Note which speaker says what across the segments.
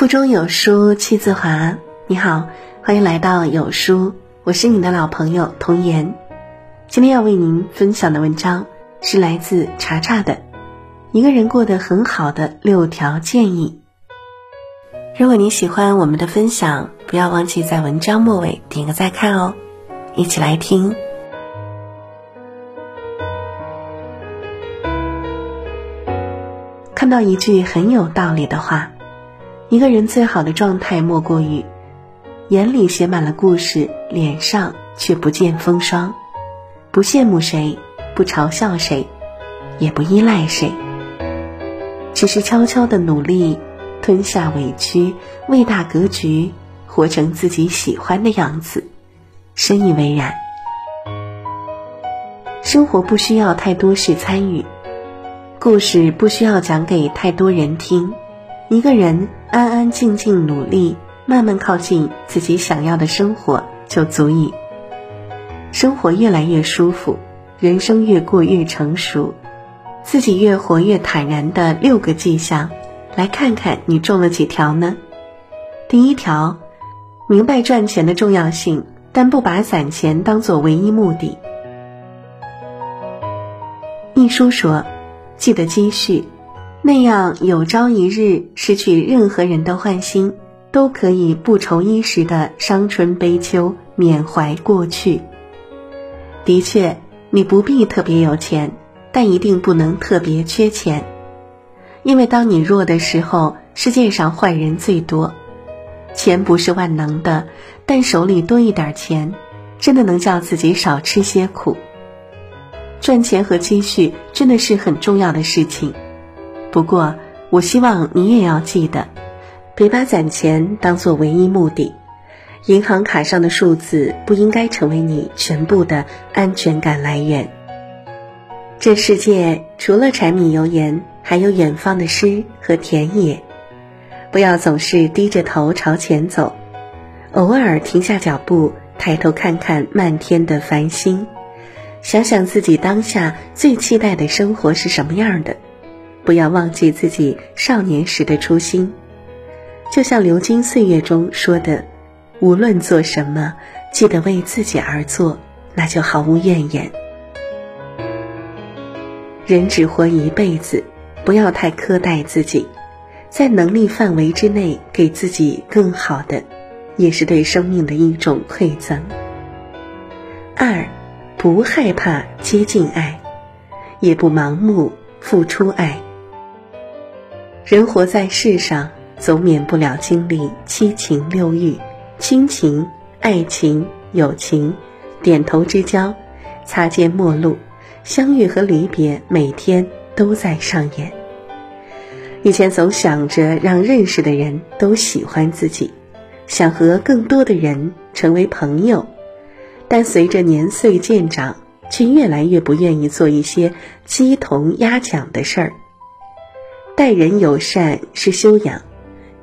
Speaker 1: 腹中有书气自华。你好，欢迎来到有书，我是你的老朋友童言。今天要为您分享的文章是来自查查的《一个人过得很好的六条建议》。如果你喜欢我们的分享，不要忘记在文章末尾点个再看哦。一起来听。看到一句很有道理的话。一个人最好的状态，莫过于眼里写满了故事，脸上却不见风霜，不羡慕谁，不嘲笑谁，也不依赖谁，只是悄悄的努力，吞下委屈，为大格局，活成自己喜欢的样子，深以为然。生活不需要太多事参与，故事不需要讲给太多人听。一个人安安静静努力，慢慢靠近自己想要的生活就足以。生活越来越舒服，人生越过越成熟，自己越活越坦然的六个迹象，来看看你中了几条呢？第一条，明白赚钱的重要性，但不把攒钱当做唯一目的。一书说，记得积蓄。那样有朝一日失去任何人的欢心，都可以不愁衣食的伤春悲秋，缅怀过去。的确，你不必特别有钱，但一定不能特别缺钱，因为当你弱的时候，世界上坏人最多。钱不是万能的，但手里多一点钱，真的能叫自己少吃些苦。赚钱和积蓄真的是很重要的事情。不过，我希望你也要记得，别把攒钱当做唯一目的。银行卡上的数字不应该成为你全部的安全感来源。这世界除了柴米油盐，还有远方的诗和田野。不要总是低着头朝前走，偶尔停下脚步，抬头看看漫天的繁星，想想自己当下最期待的生活是什么样的。不要忘记自己少年时的初心，就像流金岁月中说的：“无论做什么，记得为自己而做，那就毫无怨言。”人只活一辈子，不要太苛待自己，在能力范围之内给自己更好的，也是对生命的一种馈赠。二，不害怕接近爱，也不盲目付出爱。人活在世上，总免不了经历七情六欲、亲情、爱情、友情、点头之交、擦肩陌路、相遇和离别，每天都在上演。以前总想着让认识的人都喜欢自己，想和更多的人成为朋友，但随着年岁渐长，却越来越不愿意做一些鸡同鸭讲的事儿。待人友善是修养，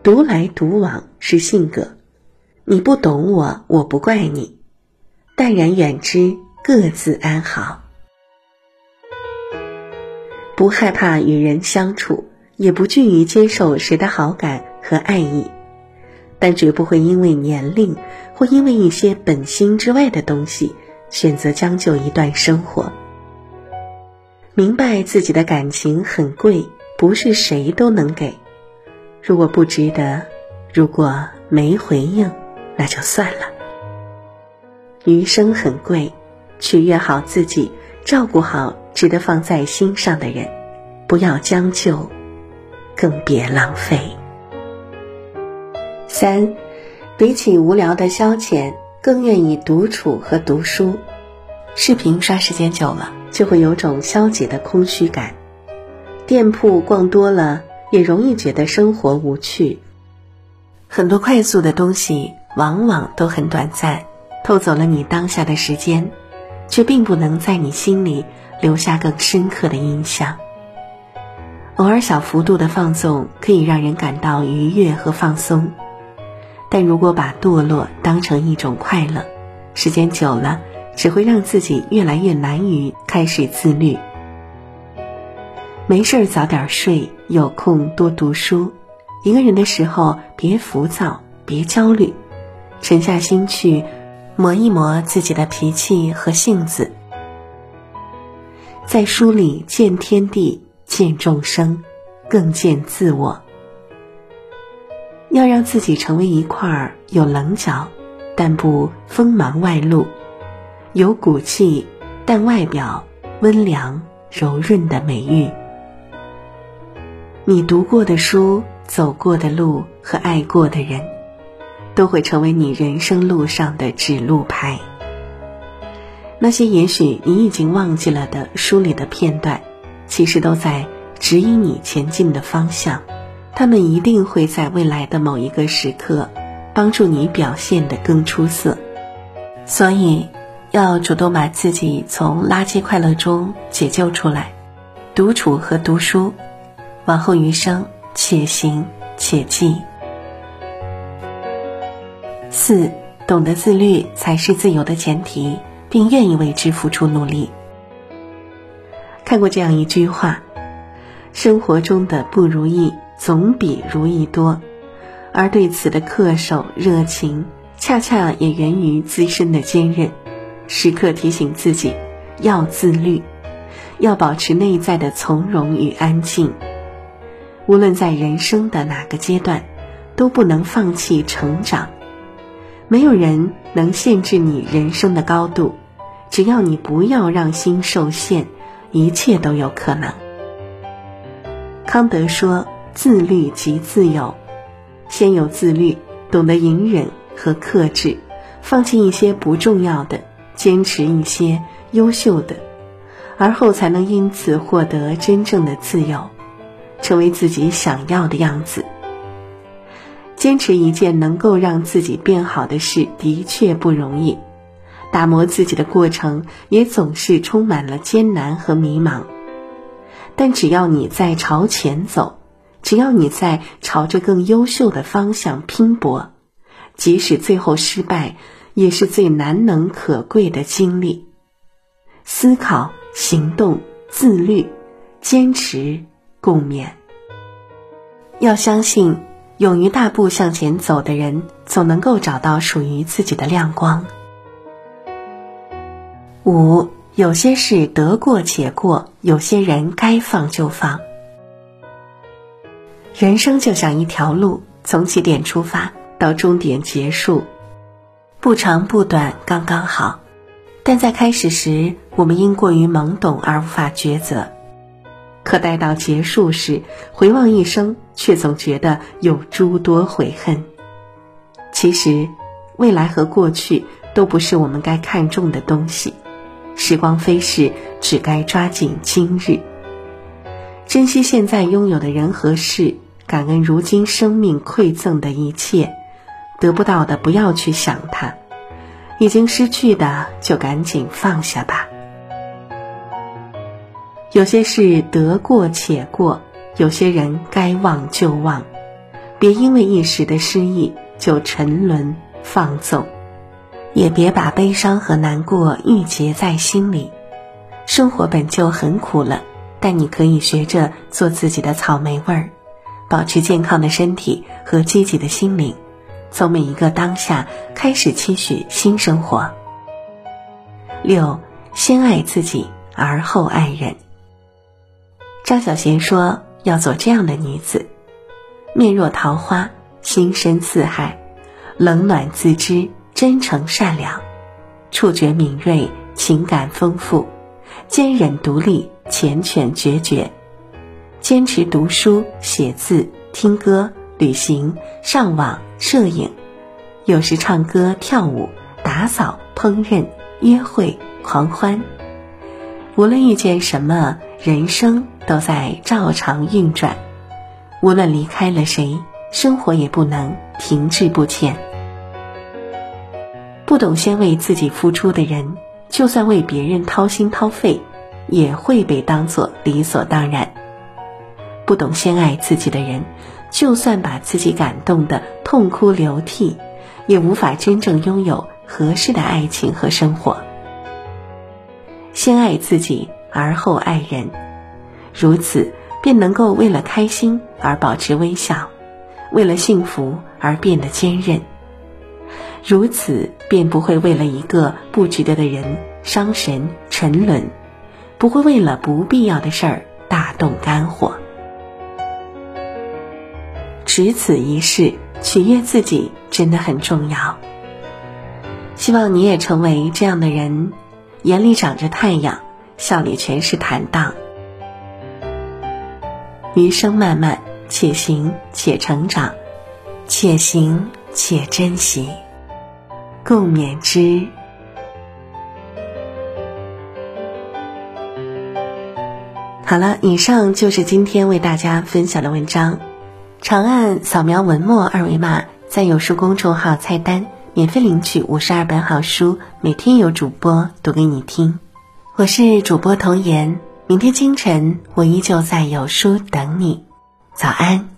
Speaker 1: 独来独往是性格。你不懂我，我不怪你，淡然远之，各自安好。不害怕与人相处，也不惧于接受谁的好感和爱意，但绝不会因为年龄或因为一些本心之外的东西，选择将就一段生活。明白自己的感情很贵。不是谁都能给，如果不值得，如果没回应，那就算了。余生很贵，取悦好自己，照顾好值得放在心上的人，不要将就，更别浪费。三，比起无聊的消遣，更愿意独处和读书。视频刷时间久了，就会有种消解的空虚感。店铺逛多了，也容易觉得生活无趣。很多快速的东西往往都很短暂，偷走了你当下的时间，却并不能在你心里留下更深刻的印象。偶尔小幅度的放纵可以让人感到愉悦和放松，但如果把堕落当成一种快乐，时间久了只会让自己越来越难于开始自律。没事儿早点睡，有空多读书，一个人的时候，别浮躁，别焦虑，沉下心去磨一磨自己的脾气和性子，在书里见天地，见众生，更见自我。要让自己成为一块有棱角，但不锋芒外露；有骨气，但外表温良柔润的美玉。你读过的书。走过的路和爱过的人，都会成为你人生路上的指路牌。那些也许你已经忘记了的书里的片段，其实都在指引你前进的方向。他们一定会在未来的某一个时刻，帮助你表现得更出色。所以，要主动把自己从垃圾快乐中解救出来。独处和读书，往后余生。且行且记。四，懂得自律才是自由的前提，并愿意为之付出努力。看过这样一句话：生活中的不如意总比如意多，而对此的恪守热情，恰恰也源于自身的坚韧。时刻提醒自己要自律，要保持内在的从容与安静。无论在人生的哪个阶段，都不能放弃成长。没有人能限制你人生的高度，只要你不要让心受限，一切都有可能。康德说：“自律即自由。”先有自律，懂得隐忍和克制，放弃一些不重要的，坚持一些优秀的，而后才能因此获得真正的自由。成为自己想要的样子。坚持一件能够让自己变好的事，的确不容易。打磨自己的过程，也总是充满了艰难和迷茫。但只要你在朝前走，只要你在朝着更优秀的方向拼搏，即使最后失败，也是最难能可贵的经历。思考、行动、自律、坚持。共勉。要相信，勇于大步向前走的人，总能够找到属于自己的亮光。五，有些事得过且过，有些人该放就放。人生就像一条路，从起点出发到终点结束，不长不短，刚刚好。但在开始时，我们因过于懵懂而无法抉择。可待到结束时，回望一生，却总觉得有诸多悔恨。其实，未来和过去都不是我们该看重的东西。时光飞逝，只该抓紧今日，珍惜现在拥有的人和事，感恩如今生命馈赠的一切。得不到的不要去想它，已经失去的就赶紧放下吧。有些事得过且过，有些人该忘就忘，别因为一时的失意就沉沦放纵，也别把悲伤和难过郁结在心里。生活本就很苦了，但你可以学着做自己的草莓味儿，保持健康的身体和积极的心灵，从每一个当下开始期许新生活。六，先爱自己，而后爱人。张小娴说：“要做这样的女子，面若桃花，心深似海，冷暖自知，真诚善良，触觉敏锐，情感丰富，坚韧独立，缱绻决绝，坚持读书、写字、听歌、旅行、上网、摄影，有时唱歌、跳舞、打扫、烹饪、约会、狂欢。无论遇见什么。”人生都在照常运转，无论离开了谁，生活也不能停滞不前。不懂先为自己付出的人，就算为别人掏心掏肺，也会被当作理所当然。不懂先爱自己的人，就算把自己感动的痛哭流涕，也无法真正拥有合适的爱情和生活。先爱自己。而后爱人，如此便能够为了开心而保持微笑，为了幸福而变得坚韧。如此，便不会为了一个不值得的人伤神沉沦，不会为了不必要的事儿大动肝火。只此一事，取悦自己真的很重要。希望你也成为这样的人，眼里长着太阳，笑里全是坦荡。余生漫漫，且行且成长，且行且珍惜，共勉之。好了，以上就是今天为大家分享的文章。长按扫描文末二维码，在有书公众号菜单。免费领取五十二本好书，每天有主播读给你听。我是主播童颜，明天清晨我依旧在有书等你。早安。